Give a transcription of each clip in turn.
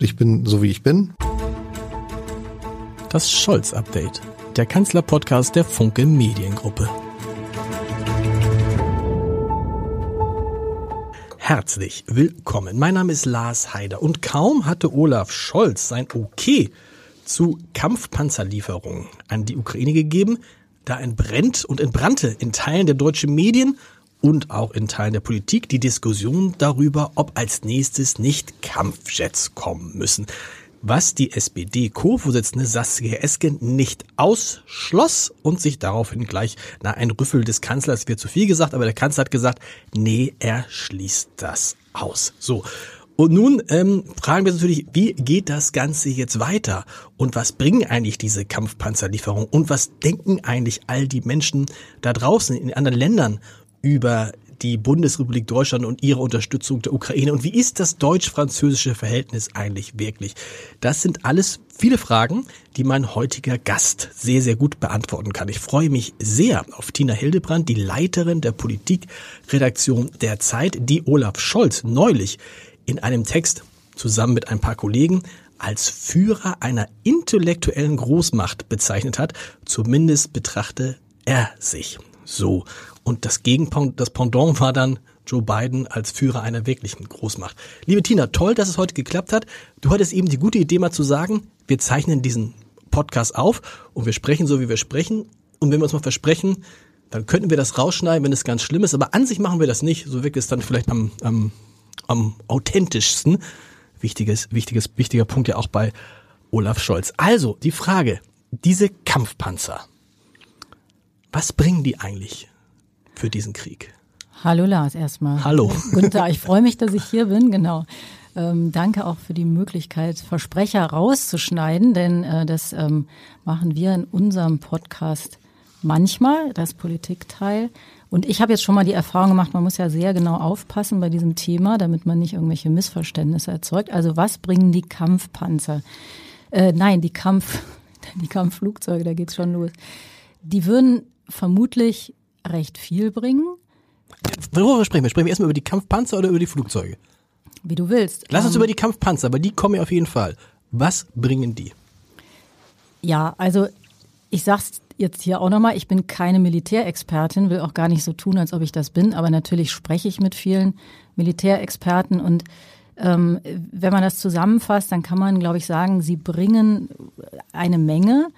Ich bin so wie ich bin. Das Scholz-Update, der Kanzler-Podcast der Funke Mediengruppe. Herzlich willkommen. Mein Name ist Lars Heider und kaum hatte Olaf Scholz sein Okay zu Kampfpanzerlieferungen an die Ukraine gegeben, da entbrennt und entbrannte in Teilen der deutschen Medien und auch in Teilen der Politik die Diskussion darüber, ob als nächstes nicht Kampfjets kommen müssen. Was die SPD-Co-Vorsitzende Saskia Esken nicht ausschloss und sich daraufhin gleich, na, ein Rüffel des Kanzlers wird zu viel gesagt, aber der Kanzler hat gesagt, nee, er schließt das aus. So. Und nun ähm, fragen wir uns natürlich, wie geht das Ganze jetzt weiter? Und was bringen eigentlich diese Kampfpanzerlieferungen? Und was denken eigentlich all die Menschen da draußen in anderen Ländern über die Bundesrepublik Deutschland und ihre Unterstützung der Ukraine. Und wie ist das deutsch-französische Verhältnis eigentlich wirklich? Das sind alles viele Fragen, die mein heutiger Gast sehr, sehr gut beantworten kann. Ich freue mich sehr auf Tina Hildebrand, die Leiterin der Politikredaktion der Zeit, die Olaf Scholz neulich in einem Text zusammen mit ein paar Kollegen als Führer einer intellektuellen Großmacht bezeichnet hat. Zumindest betrachte er sich so. Und das Gegenpendant, das Pendant war dann Joe Biden als Führer einer wirklichen Großmacht. Liebe Tina, toll, dass es heute geklappt hat. Du hattest eben die gute Idee mal zu sagen, wir zeichnen diesen Podcast auf und wir sprechen so, wie wir sprechen. Und wenn wir uns mal versprechen, dann könnten wir das rausschneiden, wenn es ganz schlimm ist. Aber an sich machen wir das nicht. So wirkt es dann vielleicht am, am, am authentischsten. Wichtiges, wichtiges, wichtiger Punkt ja auch bei Olaf Scholz. Also, die Frage, diese Kampfpanzer, was bringen die eigentlich? Für diesen Krieg. Hallo Lars erstmal. Hallo. Guten Tag, ich freue mich, dass ich hier bin, genau. Ähm, danke auch für die Möglichkeit, Versprecher rauszuschneiden, denn äh, das ähm, machen wir in unserem Podcast manchmal, das Politikteil. Und ich habe jetzt schon mal die Erfahrung gemacht, man muss ja sehr genau aufpassen bei diesem Thema, damit man nicht irgendwelche Missverständnisse erzeugt. Also was bringen die Kampfpanzer? Äh, nein, die Kampf, die Kampfflugzeuge, da geht's schon los. Die würden vermutlich recht viel bringen. Worüber sprechen wir? Sprechen wir erstmal über die Kampfpanzer oder über die Flugzeuge? Wie du willst. Lass uns um, über die Kampfpanzer, aber die kommen ja auf jeden Fall. Was bringen die? Ja, also ich sag's jetzt hier auch nochmal, ich bin keine Militärexpertin, will auch gar nicht so tun, als ob ich das bin, aber natürlich spreche ich mit vielen Militärexperten und ähm, wenn man das zusammenfasst, dann kann man, glaube ich, sagen, sie bringen eine Menge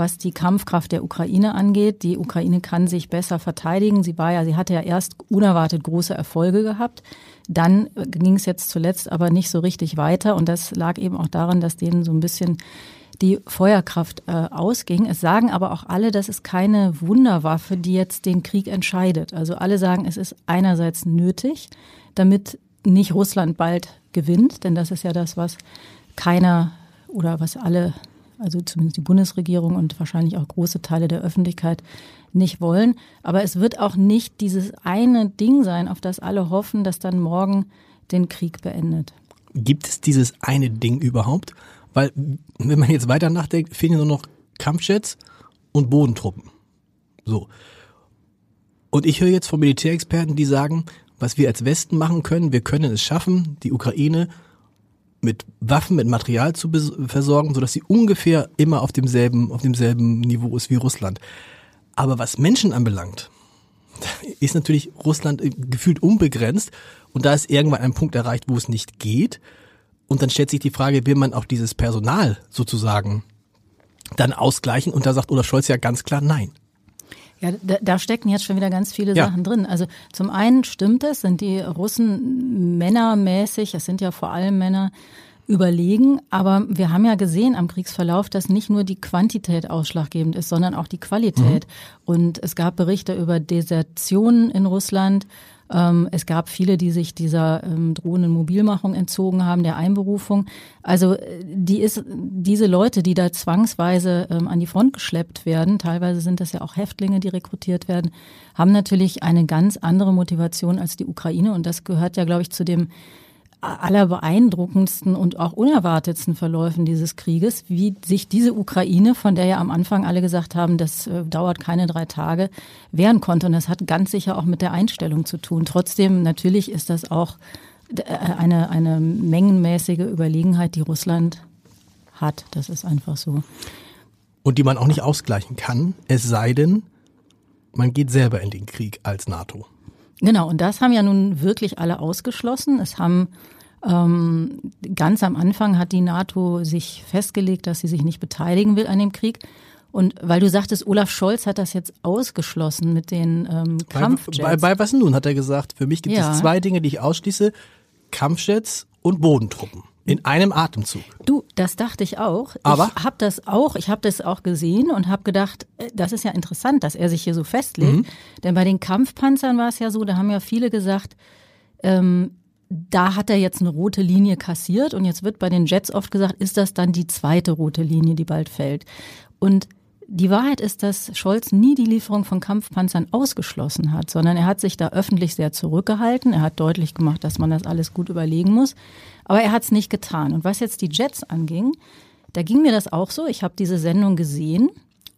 was die Kampfkraft der Ukraine angeht. Die Ukraine kann sich besser verteidigen. Sie war ja, sie hatte ja erst unerwartet große Erfolge gehabt. Dann ging es jetzt zuletzt aber nicht so richtig weiter. Und das lag eben auch daran, dass denen so ein bisschen die Feuerkraft äh, ausging. Es sagen aber auch alle, das ist keine Wunderwaffe, die jetzt den Krieg entscheidet. Also alle sagen, es ist einerseits nötig, damit nicht Russland bald gewinnt, denn das ist ja das, was keiner oder was alle also zumindest die Bundesregierung und wahrscheinlich auch große Teile der Öffentlichkeit nicht wollen. Aber es wird auch nicht dieses eine Ding sein, auf das alle hoffen, das dann morgen den Krieg beendet. Gibt es dieses eine Ding überhaupt? Weil, wenn man jetzt weiter nachdenkt, fehlen nur noch Kampfjets und Bodentruppen. So. Und ich höre jetzt von Militärexperten, die sagen, was wir als Westen machen können, wir können es schaffen, die Ukraine mit Waffen, mit Material zu versorgen, sodass sie ungefähr immer auf demselben, auf demselben Niveau ist wie Russland. Aber was Menschen anbelangt, ist natürlich Russland äh, gefühlt unbegrenzt und da ist irgendwann ein Punkt erreicht, wo es nicht geht. Und dann stellt sich die Frage, will man auch dieses Personal sozusagen dann ausgleichen? Und da sagt Olaf Scholz ja ganz klar nein. Ja, da, da stecken jetzt schon wieder ganz viele ja. Sachen drin. Also zum einen stimmt es, sind die Russen männermäßig, es sind ja vor allem Männer, überlegen. Aber wir haben ja gesehen am Kriegsverlauf, dass nicht nur die Quantität ausschlaggebend ist, sondern auch die Qualität. Mhm. Und es gab Berichte über Desertionen in Russland. Ähm, es gab viele, die sich dieser ähm, drohenden Mobilmachung entzogen haben, der Einberufung. Also äh, die ist, diese Leute, die da zwangsweise ähm, an die Front geschleppt werden, teilweise sind das ja auch Häftlinge, die rekrutiert werden, haben natürlich eine ganz andere Motivation als die Ukraine. Und das gehört ja, glaube ich, zu dem aller beeindruckendsten und auch unerwartetsten Verläufen dieses Krieges, wie sich diese Ukraine, von der ja am Anfang alle gesagt haben, das äh, dauert keine drei Tage, wehren konnte. Und das hat ganz sicher auch mit der Einstellung zu tun. Trotzdem, natürlich ist das auch äh, eine, eine mengenmäßige Überlegenheit, die Russland hat. Das ist einfach so. Und die man auch nicht ausgleichen kann, es sei denn, man geht selber in den Krieg als NATO. Genau, und das haben ja nun wirklich alle ausgeschlossen. Es haben ähm, ganz am Anfang hat die NATO sich festgelegt, dass sie sich nicht beteiligen will an dem Krieg. Und weil du sagtest, Olaf Scholz hat das jetzt ausgeschlossen mit den ähm, Kampfjets. Bei, bei, bei was nun, hat er gesagt, für mich gibt ja. es zwei Dinge, die ich ausschließe. Kampfjets und Bodentruppen. In einem Atemzug. Du, das dachte ich auch. Aber ich habe das auch, ich habe das auch gesehen und habe gedacht, äh, das ist ja interessant, dass er sich hier so festlegt. Mhm. Denn bei den Kampfpanzern war es ja so, da haben ja viele gesagt, ähm, da hat er jetzt eine rote Linie kassiert und jetzt wird bei den Jets oft gesagt, ist das dann die zweite rote Linie, die bald fällt? Und die Wahrheit ist, dass Scholz nie die Lieferung von Kampfpanzern ausgeschlossen hat, sondern er hat sich da öffentlich sehr zurückgehalten. Er hat deutlich gemacht, dass man das alles gut überlegen muss. Aber er hat es nicht getan. Und was jetzt die Jets anging, da ging mir das auch so. Ich habe diese Sendung gesehen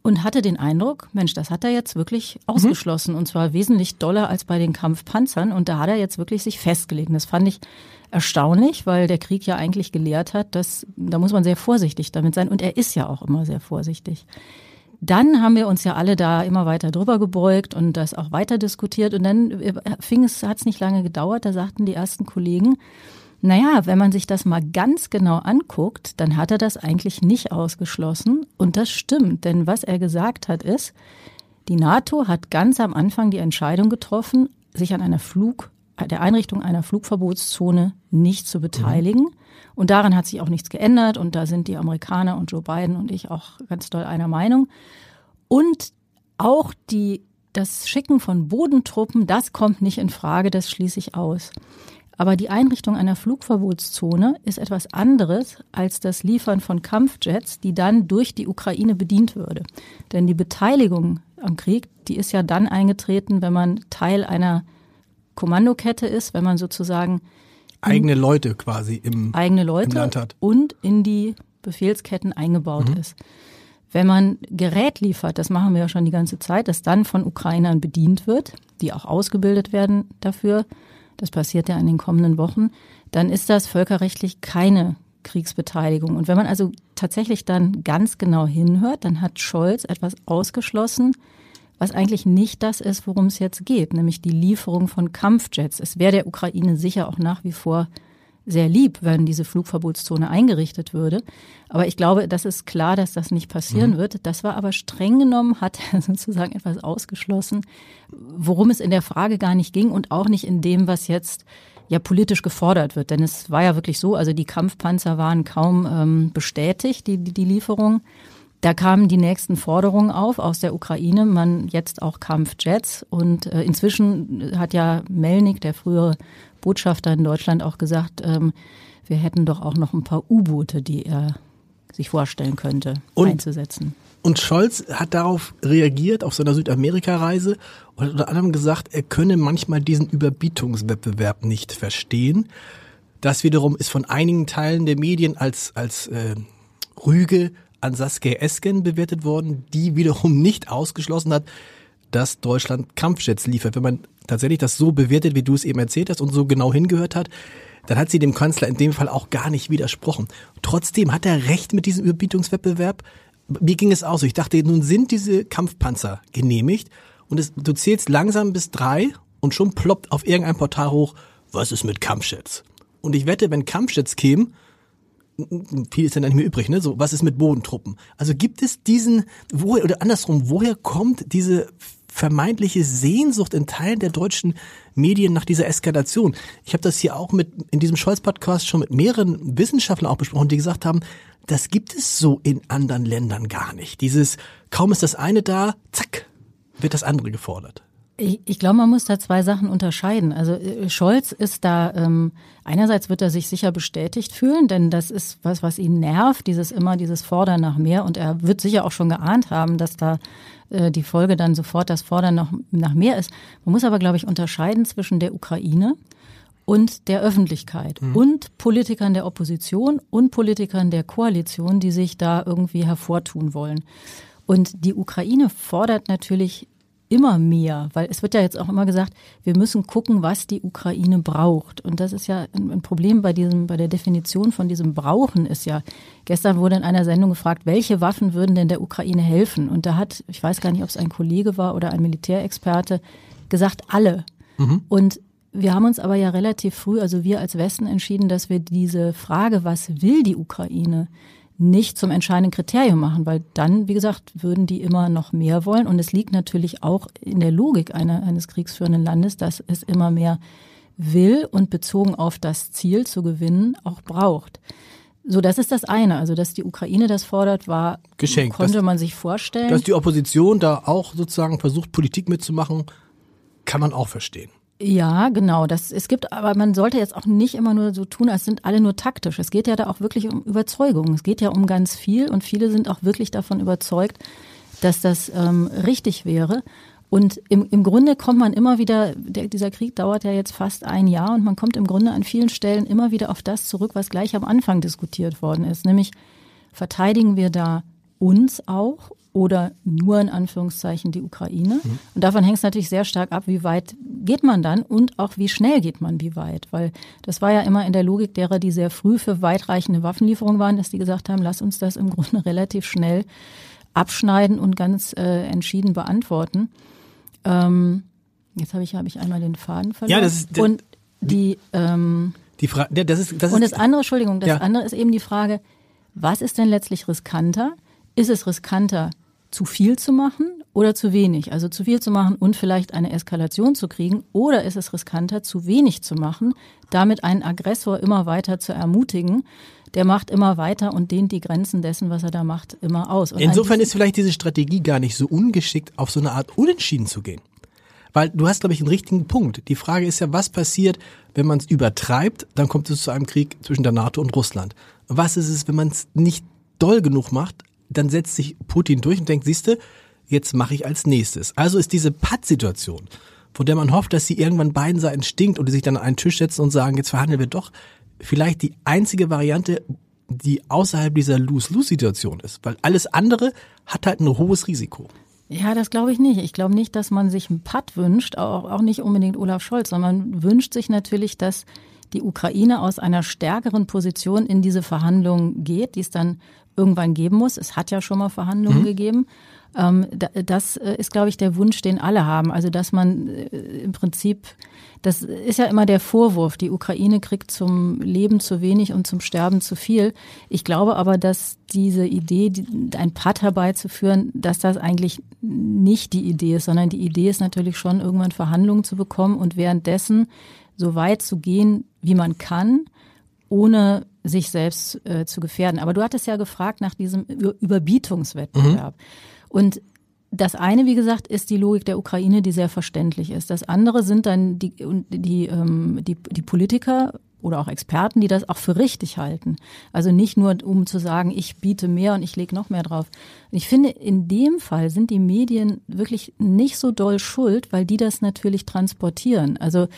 und hatte den Eindruck, Mensch, das hat er jetzt wirklich ausgeschlossen. Mhm. Und zwar wesentlich doller als bei den Kampfpanzern. Und da hat er jetzt wirklich sich festgelegt. Und das fand ich erstaunlich, weil der Krieg ja eigentlich gelehrt hat, dass da muss man sehr vorsichtig damit sein. Und er ist ja auch immer sehr vorsichtig. Dann haben wir uns ja alle da immer weiter drüber gebeugt und das auch weiter diskutiert. Und dann äh, fing es, hat es nicht lange gedauert, da sagten die ersten Kollegen, naja, wenn man sich das mal ganz genau anguckt, dann hat er das eigentlich nicht ausgeschlossen. Und das stimmt, denn was er gesagt hat ist, die NATO hat ganz am Anfang die Entscheidung getroffen, sich an einer Flug, der Einrichtung einer Flugverbotszone nicht zu beteiligen. Mhm. Und daran hat sich auch nichts geändert. Und da sind die Amerikaner und Joe Biden und ich auch ganz doll einer Meinung. Und auch die, das Schicken von Bodentruppen, das kommt nicht in Frage, das schließe ich aus. Aber die Einrichtung einer Flugverbotszone ist etwas anderes als das Liefern von Kampfjets, die dann durch die Ukraine bedient würde. Denn die Beteiligung am Krieg, die ist ja dann eingetreten, wenn man Teil einer Kommandokette ist, wenn man sozusagen eigene Leute quasi im, eigene Leute im Land hat. Und in die Befehlsketten eingebaut mhm. ist. Wenn man Gerät liefert, das machen wir ja schon die ganze Zeit, das dann von Ukrainern bedient wird, die auch ausgebildet werden dafür, das passiert ja in den kommenden Wochen, dann ist das völkerrechtlich keine Kriegsbeteiligung. Und wenn man also tatsächlich dann ganz genau hinhört, dann hat Scholz etwas ausgeschlossen, was eigentlich nicht das ist, worum es jetzt geht, nämlich die Lieferung von Kampfjets. Es wäre der Ukraine sicher auch nach wie vor sehr lieb, wenn diese Flugverbotszone eingerichtet würde. Aber ich glaube, das ist klar, dass das nicht passieren mhm. wird. Das war aber streng genommen, hat sozusagen etwas ausgeschlossen, worum es in der Frage gar nicht ging und auch nicht in dem, was jetzt ja politisch gefordert wird. Denn es war ja wirklich so, also die Kampfpanzer waren kaum ähm, bestätigt, die, die, die Lieferung. Da kamen die nächsten Forderungen auf aus der Ukraine, man jetzt auch Kampfjets. Und äh, inzwischen hat ja Melnik, der frühere Botschafter in Deutschland, auch gesagt, ähm, wir hätten doch auch noch ein paar U-Boote, die er sich vorstellen könnte, und, einzusetzen. Und Scholz hat darauf reagiert, auf seiner Südamerika-Reise und hat unter anderem gesagt, er könne manchmal diesen Überbietungswettbewerb nicht verstehen. Das wiederum ist von einigen Teilen der Medien als, als äh, Rüge an Saskia Esken bewertet worden, die wiederum nicht ausgeschlossen hat, dass Deutschland Kampfjets liefert. Wenn man tatsächlich das so bewertet, wie du es eben erzählt hast und so genau hingehört hat, dann hat sie dem Kanzler in dem Fall auch gar nicht widersprochen. Trotzdem hat er recht mit diesem Überbietungswettbewerb. Wie ging es aus? Ich dachte, nun sind diese Kampfpanzer genehmigt und es, du zählst langsam bis drei und schon ploppt auf irgendein Portal hoch, was ist mit Kampfjets? Und ich wette, wenn Kampfjets kämen, viel ist dann nicht mehr übrig, ne? So, was ist mit Bodentruppen? Also gibt es diesen, woher, oder andersrum, woher kommt diese vermeintliche Sehnsucht in Teilen der deutschen Medien nach dieser Eskalation? Ich habe das hier auch mit, in diesem Scholz-Podcast schon mit mehreren Wissenschaftlern auch besprochen, die gesagt haben, das gibt es so in anderen Ländern gar nicht. Dieses, kaum ist das eine da, zack, wird das andere gefordert. Ich, ich glaube, man muss da zwei Sachen unterscheiden. Also äh, Scholz ist da, ähm, einerseits wird er sich sicher bestätigt fühlen, denn das ist was, was ihn nervt, dieses immer, dieses Fordern nach mehr. Und er wird sicher auch schon geahnt haben, dass da äh, die Folge dann sofort das Fordern noch nach mehr ist. Man muss aber, glaube ich, unterscheiden zwischen der Ukraine und der Öffentlichkeit mhm. und Politikern der Opposition und Politikern der Koalition, die sich da irgendwie hervortun wollen. Und die Ukraine fordert natürlich immer mehr, weil es wird ja jetzt auch immer gesagt, wir müssen gucken, was die Ukraine braucht. Und das ist ja ein Problem bei diesem, bei der Definition von diesem Brauchen ist ja, gestern wurde in einer Sendung gefragt, welche Waffen würden denn der Ukraine helfen? Und da hat, ich weiß gar nicht, ob es ein Kollege war oder ein Militärexperte, gesagt, alle. Mhm. Und wir haben uns aber ja relativ früh, also wir als Westen entschieden, dass wir diese Frage, was will die Ukraine, nicht zum entscheidenden Kriterium machen, weil dann, wie gesagt, würden die immer noch mehr wollen. Und es liegt natürlich auch in der Logik einer, eines kriegsführenden Landes, dass es immer mehr will und bezogen auf das Ziel zu gewinnen auch braucht. So, das ist das eine. Also, dass die Ukraine das fordert, war, Geschenkt. konnte dass, man sich vorstellen. Dass die Opposition da auch sozusagen versucht, Politik mitzumachen, kann man auch verstehen. Ja, genau. Das, es gibt, aber man sollte jetzt auch nicht immer nur so tun, als sind alle nur taktisch. Es geht ja da auch wirklich um Überzeugung. Es geht ja um ganz viel und viele sind auch wirklich davon überzeugt, dass das ähm, richtig wäre. Und im, im Grunde kommt man immer wieder, der, dieser Krieg dauert ja jetzt fast ein Jahr und man kommt im Grunde an vielen Stellen immer wieder auf das zurück, was gleich am Anfang diskutiert worden ist. Nämlich verteidigen wir da uns auch oder nur in Anführungszeichen die Ukraine. Mhm. Und davon hängt es natürlich sehr stark ab, wie weit geht man dann und auch wie schnell geht man wie weit. Weil das war ja immer in der Logik derer, die sehr früh für weitreichende Waffenlieferungen waren, dass die gesagt haben, lass uns das im Grunde relativ schnell abschneiden und ganz äh, entschieden beantworten. Ähm, jetzt habe ich, hab ich einmal den Faden verloren. Ja, das ist, und die, ähm, die Frage, das ist, das und ist, das andere, Entschuldigung, das ja. andere ist eben die Frage, was ist denn letztlich riskanter? Ist es riskanter, zu viel zu machen oder zu wenig? Also zu viel zu machen und vielleicht eine Eskalation zu kriegen oder ist es riskanter, zu wenig zu machen, damit einen Aggressor immer weiter zu ermutigen? Der macht immer weiter und dehnt die Grenzen dessen, was er da macht, immer aus. Und Insofern ist vielleicht diese Strategie gar nicht so ungeschickt, auf so eine Art Unentschieden zu gehen. Weil du hast, glaube ich, einen richtigen Punkt. Die Frage ist ja, was passiert, wenn man es übertreibt, dann kommt es zu einem Krieg zwischen der NATO und Russland. Was ist es, wenn man es nicht doll genug macht, dann setzt sich Putin durch und denkt, siehste, jetzt mache ich als nächstes. Also ist diese Patt-Situation, von der man hofft, dass sie irgendwann beiden Seiten stinkt und die sich dann an einen Tisch setzen und sagen, jetzt verhandeln wir doch, vielleicht die einzige Variante, die außerhalb dieser Lose-Lose-Situation ist. Weil alles andere hat halt ein hohes Risiko. Ja, das glaube ich nicht. Ich glaube nicht, dass man sich einen Patt wünscht, auch, auch nicht unbedingt Olaf Scholz, sondern man wünscht sich natürlich, dass die Ukraine aus einer stärkeren Position in diese Verhandlungen geht, die es dann irgendwann geben muss. Es hat ja schon mal Verhandlungen mhm. gegeben. Ähm, das äh, ist, glaube ich, der Wunsch, den alle haben. Also, dass man äh, im Prinzip, das ist ja immer der Vorwurf, die Ukraine kriegt zum Leben zu wenig und zum Sterben zu viel. Ich glaube aber, dass diese Idee, ein Patt herbeizuführen, dass das eigentlich nicht die Idee ist, sondern die Idee ist natürlich schon, irgendwann Verhandlungen zu bekommen und währenddessen so weit zu gehen, wie man kann, ohne sich selbst äh, zu gefährden. Aber du hattest ja gefragt nach diesem Überbietungswettbewerb. Mhm. Und das eine, wie gesagt, ist die Logik der Ukraine, die sehr verständlich ist. Das andere sind dann die, die, ähm, die, die Politiker oder auch Experten, die das auch für richtig halten. Also nicht nur, um zu sagen, ich biete mehr und ich lege noch mehr drauf. Ich finde, in dem Fall sind die Medien wirklich nicht so doll schuld, weil die das natürlich transportieren. Also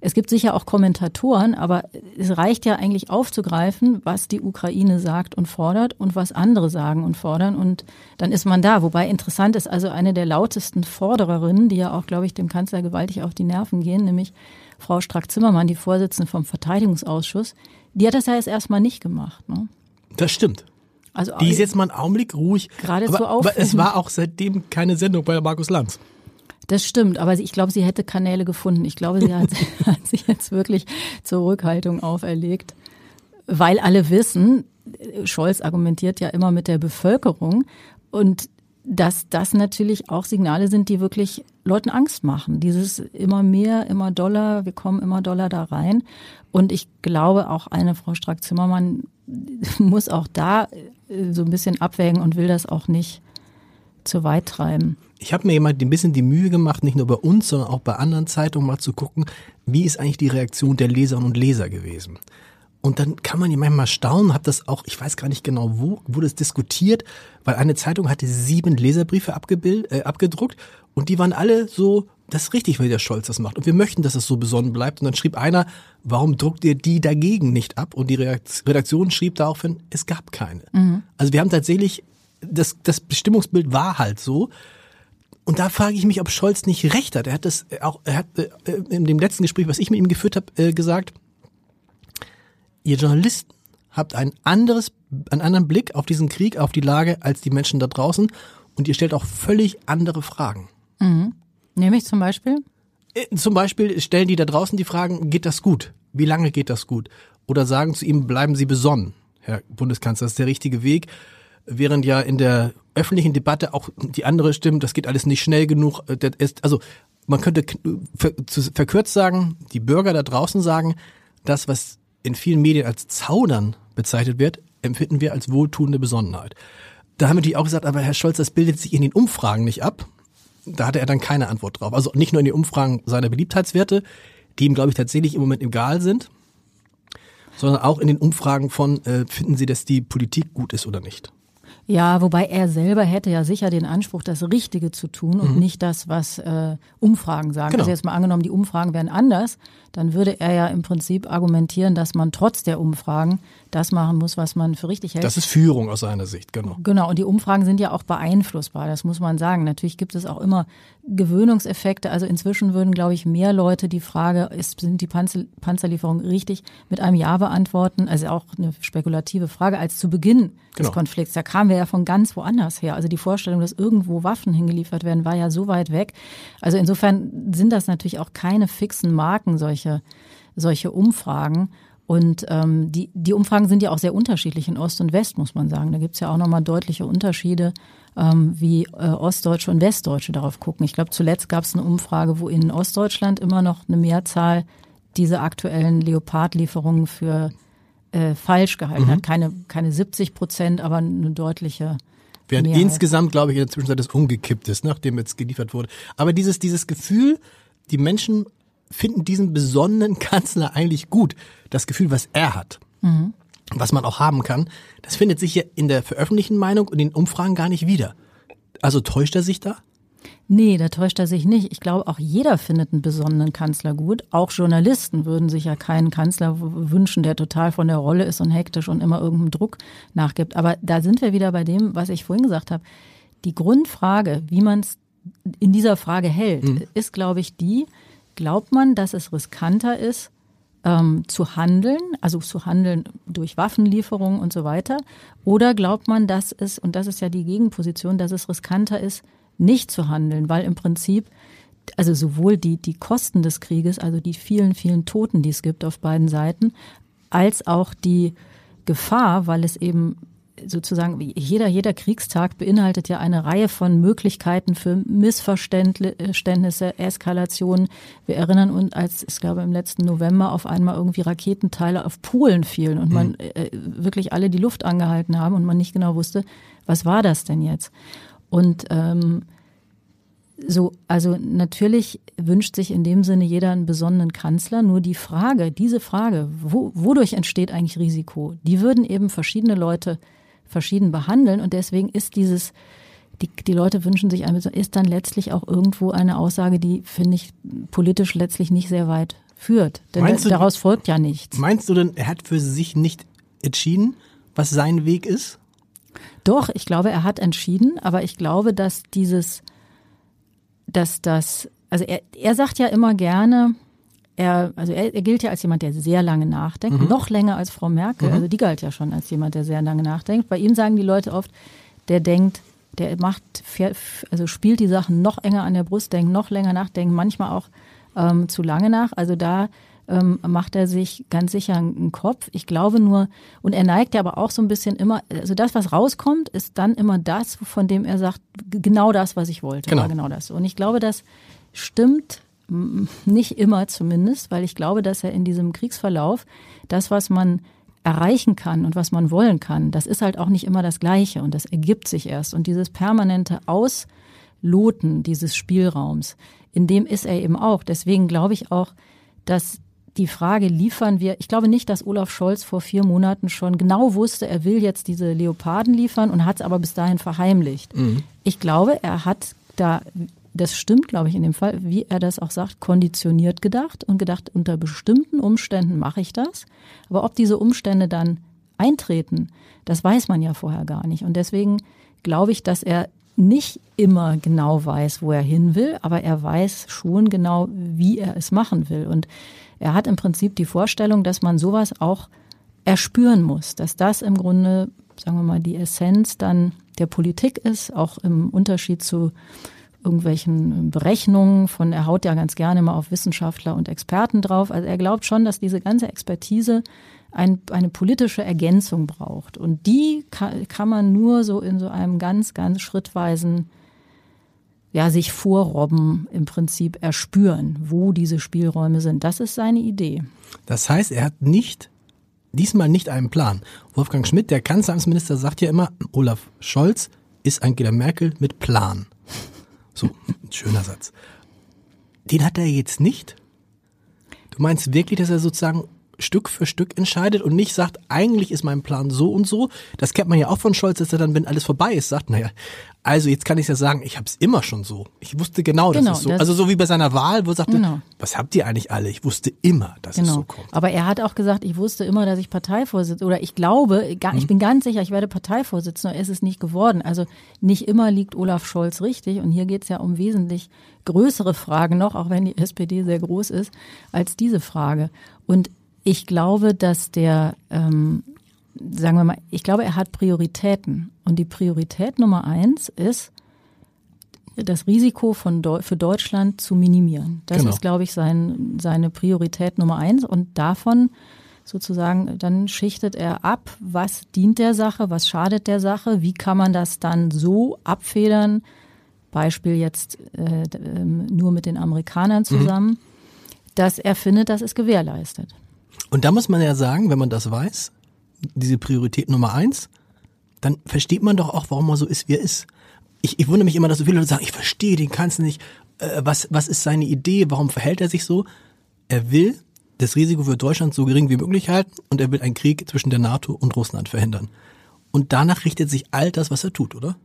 es gibt sicher auch Kommentatoren, aber es reicht ja eigentlich aufzugreifen, was die Ukraine sagt und fordert und was andere sagen und fordern und dann ist man da. Wobei interessant ist also eine der lautesten Fordererinnen, die ja auch, glaube ich, dem Kanzler gewaltig auf die Nerven gehen, nämlich Frau Strack-Zimmermann, die Vorsitzende vom Verteidigungsausschuss, die hat das ja jetzt erstmal nicht gemacht. Ne? Das stimmt. Also, die ist jetzt mal einen Augenblick ruhig. Geradezu aber, aber es war auch seitdem keine Sendung bei Markus Lanz. Das stimmt, aber ich glaube, sie hätte Kanäle gefunden. Ich glaube, sie hat, hat sich jetzt wirklich Zurückhaltung auferlegt, weil alle wissen, Scholz argumentiert ja immer mit der Bevölkerung und dass das natürlich auch Signale sind, die wirklich Leuten Angst machen. Dieses immer mehr, immer doller, wir kommen immer doller da rein. Und ich glaube, auch eine Frau Strack-Zimmermann muss auch da äh, so ein bisschen abwägen und will das auch nicht zu weit treiben. Ich habe mir jemand ein bisschen die Mühe gemacht, nicht nur bei uns, sondern auch bei anderen Zeitungen mal zu gucken, wie ist eigentlich die Reaktion der Leserinnen und Leser gewesen. Und dann kann man ja manchmal staunen, hat das auch, ich weiß gar nicht genau wo, wurde es diskutiert, weil eine Zeitung hatte sieben Leserbriefe abgebild, äh, abgedruckt und die waren alle so, das ist richtig, weil der Scholz das macht und wir möchten, dass es so besonnen bleibt. Und dann schrieb einer, warum druckt ihr die dagegen nicht ab? Und die Redaktion schrieb daraufhin, es gab keine. Mhm. Also wir haben tatsächlich, das, das Bestimmungsbild war halt so Und da frage ich mich, ob Scholz nicht recht hat. Er hat das auch, er hat äh, in dem letzten Gespräch, was ich mit ihm geführt habe, äh, gesagt, ihr Journalisten habt ein anderes, einen anderen Blick auf diesen Krieg, auf die Lage als die Menschen da draußen und ihr stellt auch völlig andere Fragen. Mhm. Nämlich zum Beispiel? Äh, zum Beispiel stellen die da draußen die Fragen, geht das gut? Wie lange geht das gut? Oder sagen zu ihm, bleiben Sie besonnen, Herr Bundeskanzler, das ist der richtige Weg. Während ja in der öffentlichen Debatte auch die andere Stimmen, das geht alles nicht schnell genug. Äh, das ist, also man könnte verkürzt sagen, die Bürger da draußen sagen, das, was in vielen Medien als Zaudern bezeichnet wird, empfinden wir als wohltuende Besonnenheit. Da haben wir natürlich auch gesagt, aber Herr Scholz, das bildet sich in den Umfragen nicht ab. Da hatte er dann keine Antwort drauf. Also nicht nur in den Umfragen seiner Beliebtheitswerte, die ihm, glaube ich, tatsächlich im Moment egal sind, sondern auch in den Umfragen von, äh, finden Sie, dass die Politik gut ist oder nicht? Ja, wobei er selber hätte ja sicher den Anspruch, das Richtige zu tun und mhm. nicht das, was äh, Umfragen sagen. Genau. Also jetzt mal angenommen, die Umfragen wären anders, dann würde er ja im Prinzip argumentieren, dass man trotz der Umfragen das machen muss, was man für richtig hält. Das ist Führung aus seiner Sicht, genau. Genau, und die Umfragen sind ja auch beeinflussbar, das muss man sagen. Natürlich gibt es auch immer Gewöhnungseffekte. Also inzwischen würden, glaube ich, mehr Leute die Frage, ist, sind die Panzer, Panzerlieferungen richtig, mit einem Ja beantworten. Also auch eine spekulative Frage als zu Beginn genau. des Konflikts. Da kamen wir ja von ganz woanders her. Also die Vorstellung, dass irgendwo Waffen hingeliefert werden, war ja so weit weg. Also insofern sind das natürlich auch keine fixen Marken, solche, solche Umfragen. Und ähm, die, die Umfragen sind ja auch sehr unterschiedlich in Ost und West, muss man sagen. Da gibt's ja auch nochmal deutliche Unterschiede, ähm, wie äh, Ostdeutsche und Westdeutsche darauf gucken. Ich glaube, zuletzt gab's eine Umfrage, wo in Ostdeutschland immer noch eine Mehrzahl diese aktuellen Leopardlieferungen für äh, falsch gehalten mhm. hat. Keine, keine 70 Prozent, aber eine deutliche Während Mehrheit. insgesamt, glaube ich, in der Zwischenzeit es umgekippt ist, nachdem jetzt geliefert wurde. Aber dieses, dieses Gefühl, die Menschen finden diesen besonnenen Kanzler eigentlich gut. Das Gefühl, was er hat. Mhm. Was man auch haben kann, das findet sich ja in der veröffentlichten Meinung und in den Umfragen gar nicht wieder. Also täuscht er sich da? Nee, da täuscht er sich nicht. Ich glaube, auch jeder findet einen besonnenen Kanzler gut. Auch Journalisten würden sich ja keinen Kanzler wünschen, der total von der Rolle ist und hektisch und immer irgendeinem Druck nachgibt. Aber da sind wir wieder bei dem, was ich vorhin gesagt habe. Die Grundfrage, wie man es in dieser Frage hält, mhm. ist, glaube ich, die, Glaubt man, dass es riskanter ist, ähm, zu handeln, also zu handeln durch Waffenlieferungen und so weiter? Oder glaubt man, dass es, und das ist ja die Gegenposition, dass es riskanter ist, nicht zu handeln, weil im Prinzip also sowohl die, die Kosten des Krieges, also die vielen, vielen Toten, die es gibt auf beiden Seiten, als auch die Gefahr, weil es eben sozusagen jeder, jeder Kriegstag beinhaltet ja eine Reihe von Möglichkeiten für Missverständnisse, Eskalationen. Wir erinnern uns, als ich glaube im letzten November auf einmal irgendwie Raketenteile auf Polen fielen und man mhm. äh, wirklich alle die Luft angehalten haben und man nicht genau wusste, was war das denn jetzt? Und ähm, so, also natürlich wünscht sich in dem Sinne jeder einen besonnenen Kanzler. Nur die Frage, diese Frage, wo, wodurch entsteht eigentlich Risiko? Die würden eben verschiedene Leute verschieden behandeln. Und deswegen ist dieses, die, die Leute wünschen sich einmal, ist dann letztlich auch irgendwo eine Aussage, die, finde ich, politisch letztlich nicht sehr weit führt. Denn meinst da, daraus folgt ja nichts. Meinst du denn, er hat für sich nicht entschieden, was sein Weg ist? Doch, ich glaube, er hat entschieden, aber ich glaube, dass dieses, dass das, also er, er sagt ja immer gerne, er, also er, er gilt ja als jemand, der sehr lange nachdenkt, mhm. noch länger als Frau Merkel. Mhm. Also die galt ja schon als jemand, der sehr lange nachdenkt. Bei ihm sagen die Leute oft, der denkt, der macht, also spielt die Sachen noch enger an der Brust, denkt noch länger nach, denkt manchmal auch ähm, zu lange nach. Also da ähm, macht er sich ganz sicher einen Kopf. Ich glaube nur, und er neigt ja aber auch so ein bisschen immer, also das, was rauskommt, ist dann immer das, von dem er sagt, genau das, was ich wollte. Genau, genau das. Und ich glaube, das stimmt nicht immer zumindest, weil ich glaube, dass er in diesem Kriegsverlauf das, was man erreichen kann und was man wollen kann, das ist halt auch nicht immer das Gleiche und das ergibt sich erst. Und dieses permanente Ausloten dieses Spielraums, in dem ist er eben auch. Deswegen glaube ich auch, dass die Frage, liefern wir, ich glaube nicht, dass Olaf Scholz vor vier Monaten schon genau wusste, er will jetzt diese Leoparden liefern und hat es aber bis dahin verheimlicht. Mhm. Ich glaube, er hat da das stimmt, glaube ich, in dem Fall, wie er das auch sagt, konditioniert gedacht und gedacht, unter bestimmten Umständen mache ich das. Aber ob diese Umstände dann eintreten, das weiß man ja vorher gar nicht. Und deswegen glaube ich, dass er nicht immer genau weiß, wo er hin will, aber er weiß schon genau, wie er es machen will. Und er hat im Prinzip die Vorstellung, dass man sowas auch erspüren muss, dass das im Grunde, sagen wir mal, die Essenz dann der Politik ist, auch im Unterschied zu irgendwelchen Berechnungen von, er haut ja ganz gerne mal auf Wissenschaftler und Experten drauf. Also er glaubt schon, dass diese ganze Expertise ein, eine politische Ergänzung braucht. Und die kann, kann man nur so in so einem ganz, ganz schrittweisen, ja, sich vorrobben im Prinzip erspüren, wo diese Spielräume sind. Das ist seine Idee. Das heißt, er hat nicht, diesmal nicht einen Plan. Wolfgang Schmidt, der Kanzleramtsminister, sagt ja immer, Olaf Scholz ist Angela Merkel mit Plan. So, ein schöner Satz. Den hat er jetzt nicht? Du meinst wirklich, dass er sozusagen Stück für Stück entscheidet und nicht sagt, eigentlich ist mein Plan so und so. Das kennt man ja auch von Scholz, dass er dann, wenn alles vorbei ist, sagt, naja, also jetzt kann ich ja sagen, ich habe es immer schon so. Ich wusste genau, dass genau, es so. Das also so wie bei seiner Wahl, wo er sagte, genau. was habt ihr eigentlich alle? Ich wusste immer, dass genau. es so kommt. Aber er hat auch gesagt, ich wusste immer, dass ich Parteivorsitzender oder ich glaube, ich mhm. bin ganz sicher, ich werde Parteivorsitzender. Er ist es nicht geworden. Also nicht immer liegt Olaf Scholz richtig. Und hier geht es ja um wesentlich größere Fragen noch, auch wenn die SPD sehr groß ist, als diese Frage. Und ich glaube, dass der, ähm, sagen wir mal, ich glaube, er hat Prioritäten. Und die Priorität Nummer eins ist, das Risiko von Deu für Deutschland zu minimieren. Das genau. ist, glaube ich, sein, seine Priorität Nummer eins. Und davon sozusagen, dann schichtet er ab, was dient der Sache, was schadet der Sache, wie kann man das dann so abfedern, Beispiel jetzt äh, ähm, nur mit den Amerikanern zusammen, mhm. dass er findet, dass es gewährleistet. Und da muss man ja sagen, wenn man das weiß, diese Priorität Nummer eins, dann versteht man doch auch, warum er so ist, wie er ist. Ich, ich wundere mich immer, dass so viele Leute sagen, ich verstehe den, kannst du nicht. Äh, was, was ist seine Idee? Warum verhält er sich so? Er will das Risiko für Deutschland so gering wie möglich halten und er will einen Krieg zwischen der NATO und Russland verhindern. Und danach richtet sich all das, was er tut, oder?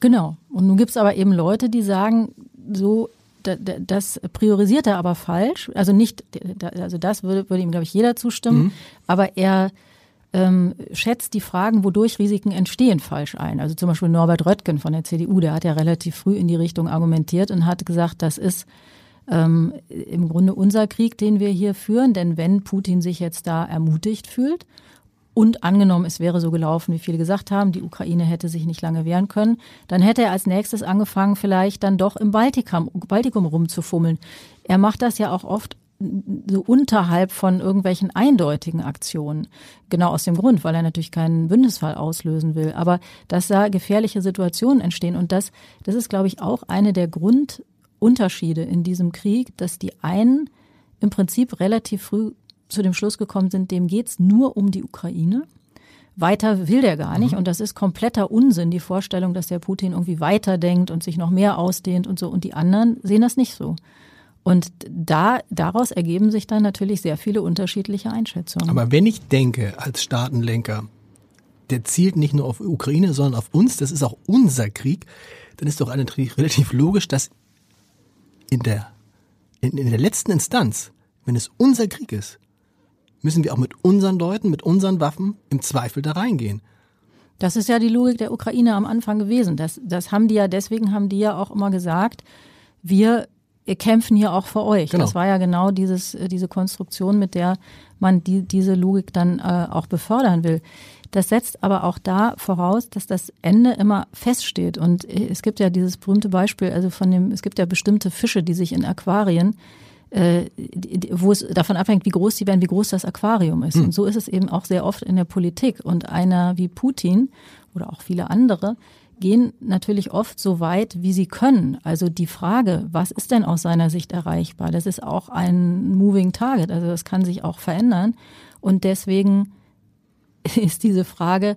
Genau. Und nun gibt's aber eben Leute, die sagen, so das priorisiert er aber falsch. Also nicht, also das würde, würde ihm, glaube ich, jeder zustimmen. Mhm. Aber er ähm, schätzt die Fragen, wodurch Risiken entstehen, falsch ein. Also zum Beispiel Norbert Röttgen von der CDU, der hat ja relativ früh in die Richtung argumentiert und hat gesagt, das ist ähm, im Grunde unser Krieg, den wir hier führen. Denn wenn Putin sich jetzt da ermutigt fühlt und angenommen, es wäre so gelaufen, wie viele gesagt haben, die Ukraine hätte sich nicht lange wehren können, dann hätte er als nächstes angefangen, vielleicht dann doch im Baltikum, Baltikum rumzufummeln. Er macht das ja auch oft so unterhalb von irgendwelchen eindeutigen Aktionen. Genau aus dem Grund, weil er natürlich keinen Bündnisfall auslösen will. Aber dass da gefährliche Situationen entstehen und das, das ist, glaube ich, auch eine der Grundunterschiede in diesem Krieg, dass die einen im Prinzip relativ früh zu dem Schluss gekommen sind, dem geht's nur um die Ukraine. Weiter will der gar nicht. Mhm. Und das ist kompletter Unsinn, die Vorstellung, dass der Putin irgendwie weiterdenkt und sich noch mehr ausdehnt und so. Und die anderen sehen das nicht so. Und da, daraus ergeben sich dann natürlich sehr viele unterschiedliche Einschätzungen. Aber wenn ich denke, als Staatenlenker, der zielt nicht nur auf Ukraine, sondern auf uns, das ist auch unser Krieg, dann ist doch relativ logisch, dass in der, in, in der letzten Instanz, wenn es unser Krieg ist, müssen wir auch mit unseren Leuten, mit unseren Waffen im Zweifel da reingehen. Das ist ja die Logik der Ukraine am Anfang gewesen. Das, das haben die ja, deswegen haben die ja auch immer gesagt, wir kämpfen hier auch für euch. Genau. Das war ja genau dieses, diese Konstruktion, mit der man die, diese Logik dann äh, auch befördern will. Das setzt aber auch da voraus, dass das Ende immer feststeht. Und es gibt ja dieses berühmte Beispiel, also von dem, es gibt ja bestimmte Fische, die sich in Aquarien äh, wo es davon abhängt, wie groß sie werden, wie groß das Aquarium ist. Mhm. Und so ist es eben auch sehr oft in der Politik. Und einer wie Putin oder auch viele andere gehen natürlich oft so weit, wie sie können. Also die Frage, was ist denn aus seiner Sicht erreichbar, das ist auch ein moving target. Also das kann sich auch verändern. Und deswegen ist diese Frage,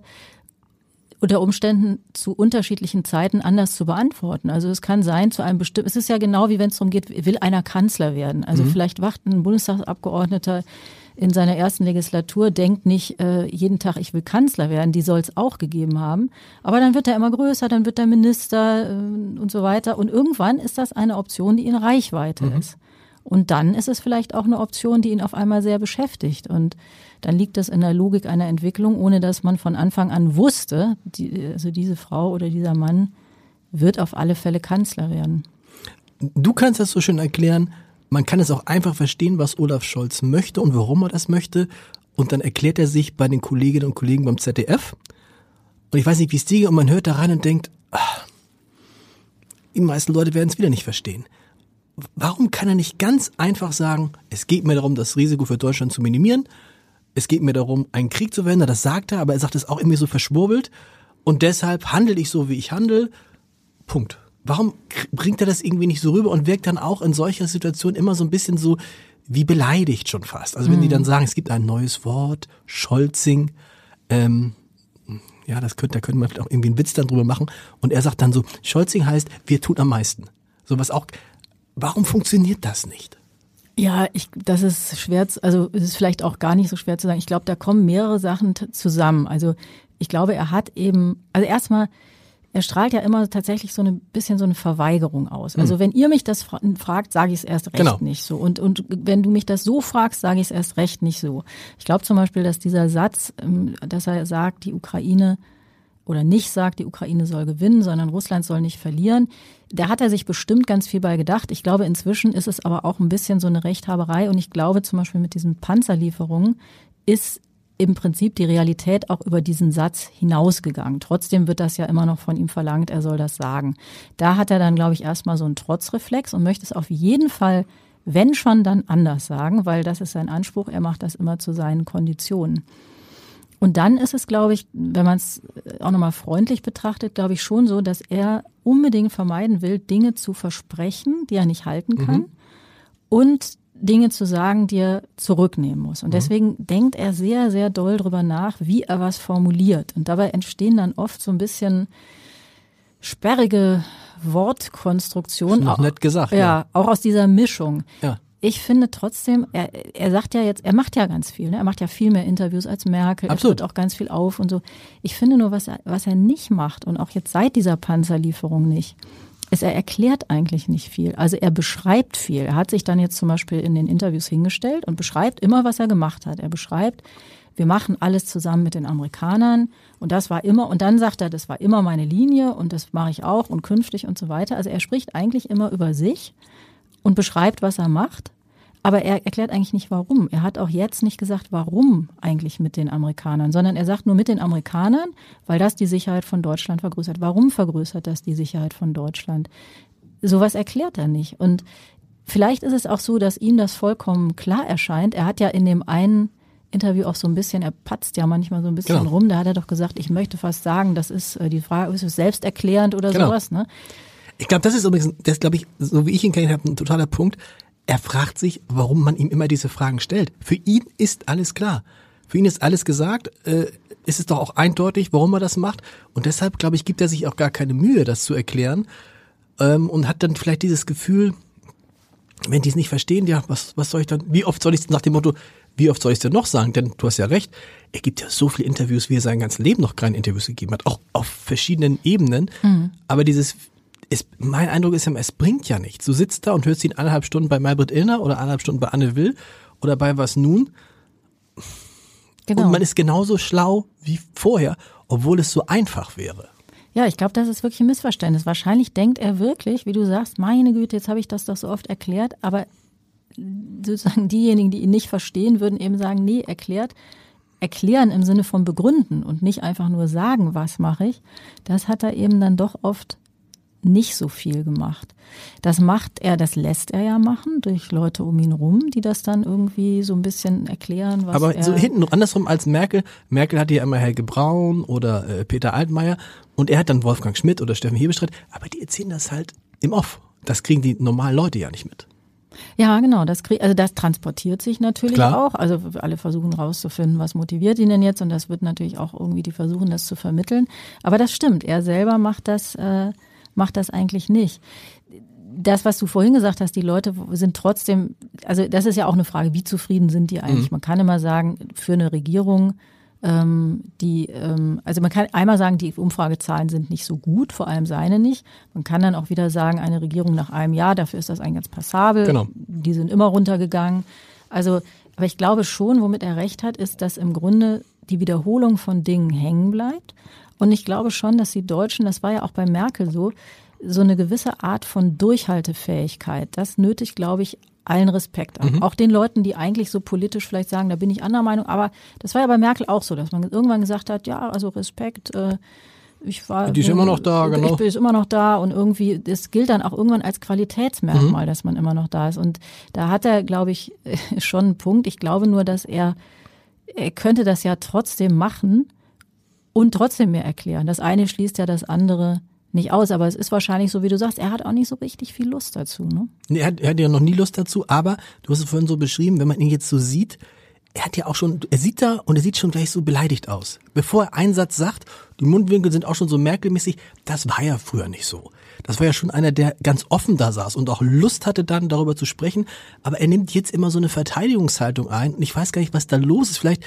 unter Umständen zu unterschiedlichen Zeiten anders zu beantworten. Also es kann sein, zu einem bestimmten, es ist ja genau wie wenn es darum geht, will einer Kanzler werden. Also mhm. vielleicht wacht ein Bundestagsabgeordneter in seiner ersten Legislatur, denkt nicht äh, jeden Tag, ich will Kanzler werden, die soll es auch gegeben haben. Aber dann wird er immer größer, dann wird er Minister äh, und so weiter. Und irgendwann ist das eine Option, die in Reichweite mhm. ist. Und dann ist es vielleicht auch eine Option, die ihn auf einmal sehr beschäftigt. Und dann liegt das in der Logik einer Entwicklung, ohne dass man von Anfang an wusste, die, also diese Frau oder dieser Mann wird auf alle Fälle Kanzler werden. Du kannst das so schön erklären. Man kann es auch einfach verstehen, was Olaf Scholz möchte und warum er das möchte. Und dann erklärt er sich bei den Kolleginnen und Kollegen beim ZDF. Und ich weiß nicht, wie es dir geht, und man hört da rein und denkt, ach, die meisten Leute werden es wieder nicht verstehen. Warum kann er nicht ganz einfach sagen, es geht mir darum, das Risiko für Deutschland zu minimieren, es geht mir darum, einen Krieg zu verhindern, das sagt er, aber er sagt es auch irgendwie so verschwurbelt und deshalb handle ich so, wie ich handle. Punkt. Warum bringt er das irgendwie nicht so rüber und wirkt dann auch in solcher Situation immer so ein bisschen so wie beleidigt schon fast? Also wenn mhm. die dann sagen, es gibt ein neues Wort, Scholzing, ähm, ja, das könnte, da könnte man vielleicht auch irgendwie einen Witz dann drüber machen. Und er sagt dann so, Scholzing heißt, wir tun am meisten. So was auch, warum funktioniert das nicht? Ja, ich, das ist schwer, also es ist vielleicht auch gar nicht so schwer zu sagen. Ich glaube, da kommen mehrere Sachen zusammen. Also ich glaube, er hat eben, also erstmal, er strahlt ja immer tatsächlich so ein bisschen so eine Verweigerung aus. Also mhm. wenn ihr mich das fragt, sage ich es erst recht genau. nicht so. Und, und wenn du mich das so fragst, sage ich es erst recht nicht so. Ich glaube zum Beispiel, dass dieser Satz, ähm, dass er sagt, die Ukraine oder nicht sagt, die Ukraine soll gewinnen, sondern Russland soll nicht verlieren. Da hat er sich bestimmt ganz viel bei gedacht. Ich glaube, inzwischen ist es aber auch ein bisschen so eine Rechthaberei. Und ich glaube zum Beispiel mit diesen Panzerlieferungen ist im Prinzip die Realität auch über diesen Satz hinausgegangen. Trotzdem wird das ja immer noch von ihm verlangt, er soll das sagen. Da hat er dann, glaube ich, erstmal so einen Trotzreflex und möchte es auf jeden Fall, wenn schon, dann anders sagen, weil das ist sein Anspruch. Er macht das immer zu seinen Konditionen. Und dann ist es, glaube ich, wenn man es auch nochmal freundlich betrachtet, glaube ich schon so, dass er unbedingt vermeiden will, Dinge zu versprechen, die er nicht halten kann. Mhm. Und Dinge zu sagen, die er zurücknehmen muss. Und mhm. deswegen denkt er sehr, sehr doll drüber nach, wie er was formuliert. Und dabei entstehen dann oft so ein bisschen sperrige Wortkonstruktionen. Noch nett gesagt. Ja, ja, auch aus dieser Mischung. Ja. Ich finde trotzdem, er, er sagt ja jetzt, er macht ja ganz viel, ne? er macht ja viel mehr Interviews als Merkel, Absolut. er tritt auch ganz viel auf und so. Ich finde nur, was er, was er nicht macht und auch jetzt seit dieser Panzerlieferung nicht, ist, er erklärt eigentlich nicht viel. Also er beschreibt viel. Er hat sich dann jetzt zum Beispiel in den Interviews hingestellt und beschreibt immer, was er gemacht hat. Er beschreibt, wir machen alles zusammen mit den Amerikanern und das war immer, und dann sagt er, das war immer meine Linie und das mache ich auch und künftig und so weiter. Also er spricht eigentlich immer über sich und beschreibt, was er macht. Aber er erklärt eigentlich nicht warum. Er hat auch jetzt nicht gesagt, warum eigentlich mit den Amerikanern, sondern er sagt nur mit den Amerikanern, weil das die Sicherheit von Deutschland vergrößert. Warum vergrößert das die Sicherheit von Deutschland? Sowas erklärt er nicht. Und vielleicht ist es auch so, dass ihm das vollkommen klar erscheint. Er hat ja in dem einen Interview auch so ein bisschen, er patzt ja manchmal so ein bisschen genau. rum. Da hat er doch gesagt, ich möchte fast sagen, das ist äh, die Frage, ist es selbsterklärend oder genau. sowas, ne? Ich glaube, das ist übrigens, das glaube ich, so wie ich ihn kenne, ein totaler Punkt er fragt sich, warum man ihm immer diese Fragen stellt. Für ihn ist alles klar. Für ihn ist alles gesagt. Äh, ist es doch auch eindeutig, warum er das macht. Und deshalb, glaube ich, gibt er sich auch gar keine Mühe, das zu erklären. Ähm, und hat dann vielleicht dieses Gefühl, wenn die es nicht verstehen, ja, was, was soll ich dann, wie oft soll ich nach dem Motto, wie oft soll ich es denn noch sagen? Denn du hast ja recht, er gibt ja so viele Interviews, wie er sein ganzes Leben noch keine Interviews gegeben hat, auch auf verschiedenen Ebenen. Mhm. Aber dieses es, mein Eindruck ist ja, es bringt ja nichts. Du sitzt da und hörst ihn eineinhalb Stunden bei Malbrit Illner oder eineinhalb Stunden bei Anne Will oder bei Was Nun. Genau. Und man ist genauso schlau wie vorher, obwohl es so einfach wäre. Ja, ich glaube, das ist wirklich ein Missverständnis. Wahrscheinlich denkt er wirklich, wie du sagst, meine Güte, jetzt habe ich das doch so oft erklärt, aber sozusagen diejenigen, die ihn nicht verstehen, würden eben sagen, nee, erklärt, erklären im Sinne von begründen und nicht einfach nur sagen, was mache ich. Das hat er eben dann doch oft nicht so viel gemacht. Das macht er, das lässt er ja machen durch Leute um ihn rum, die das dann irgendwie so ein bisschen erklären. Was Aber er so hinten andersrum als Merkel. Merkel hatte ja immer Helge Braun oder äh, Peter Altmaier und er hat dann Wolfgang Schmidt oder Steffen Hebestreit. Aber die erzählen das halt im Off. Das kriegen die normalen Leute ja nicht mit. Ja, genau. Das krieg, also das transportiert sich natürlich Klar. auch. Also alle versuchen rauszufinden, was motiviert ihn denn jetzt, und das wird natürlich auch irgendwie die versuchen, das zu vermitteln. Aber das stimmt. Er selber macht das äh, macht das eigentlich nicht. Das, was du vorhin gesagt hast, die Leute sind trotzdem, also das ist ja auch eine Frage, wie zufrieden sind die eigentlich? Mhm. Man kann immer sagen, für eine Regierung, ähm, die, ähm, also man kann einmal sagen, die Umfragezahlen sind nicht so gut, vor allem seine nicht. Man kann dann auch wieder sagen, eine Regierung nach einem Jahr, dafür ist das eigentlich ganz passabel. Genau. Die sind immer runtergegangen. Also, aber ich glaube schon, womit er recht hat, ist, dass im Grunde die Wiederholung von Dingen hängen bleibt. Und ich glaube schon, dass die Deutschen, das war ja auch bei Merkel so, so eine gewisse Art von Durchhaltefähigkeit. Das nötigt, glaube ich, allen Respekt an. Mhm. Auch den Leuten, die eigentlich so politisch vielleicht sagen, da bin ich anderer Meinung. Aber das war ja bei Merkel auch so, dass man irgendwann gesagt hat, ja, also Respekt. Äh, ich war, die ist immer noch da, genau. Ich bin immer noch da und irgendwie, das gilt dann auch irgendwann als Qualitätsmerkmal, mhm. dass man immer noch da ist. Und da hat er, glaube ich, schon einen Punkt. Ich glaube nur, dass er, er könnte das ja trotzdem machen und trotzdem mehr erklären. Das eine schließt ja das andere nicht aus, aber es ist wahrscheinlich so, wie du sagst, er hat auch nicht so richtig viel Lust dazu. Ne? Nee, er, hat, er hat ja noch nie Lust dazu, aber du hast es vorhin so beschrieben, wenn man ihn jetzt so sieht, er hat ja auch schon, er sieht da und er sieht schon gleich so beleidigt aus. Bevor er einen Satz sagt, die Mundwinkel sind auch schon so merkelmäßig, das war ja früher nicht so. Das war ja schon einer, der ganz offen da saß und auch Lust hatte dann darüber zu sprechen, aber er nimmt jetzt immer so eine Verteidigungshaltung ein und ich weiß gar nicht, was da los ist. Vielleicht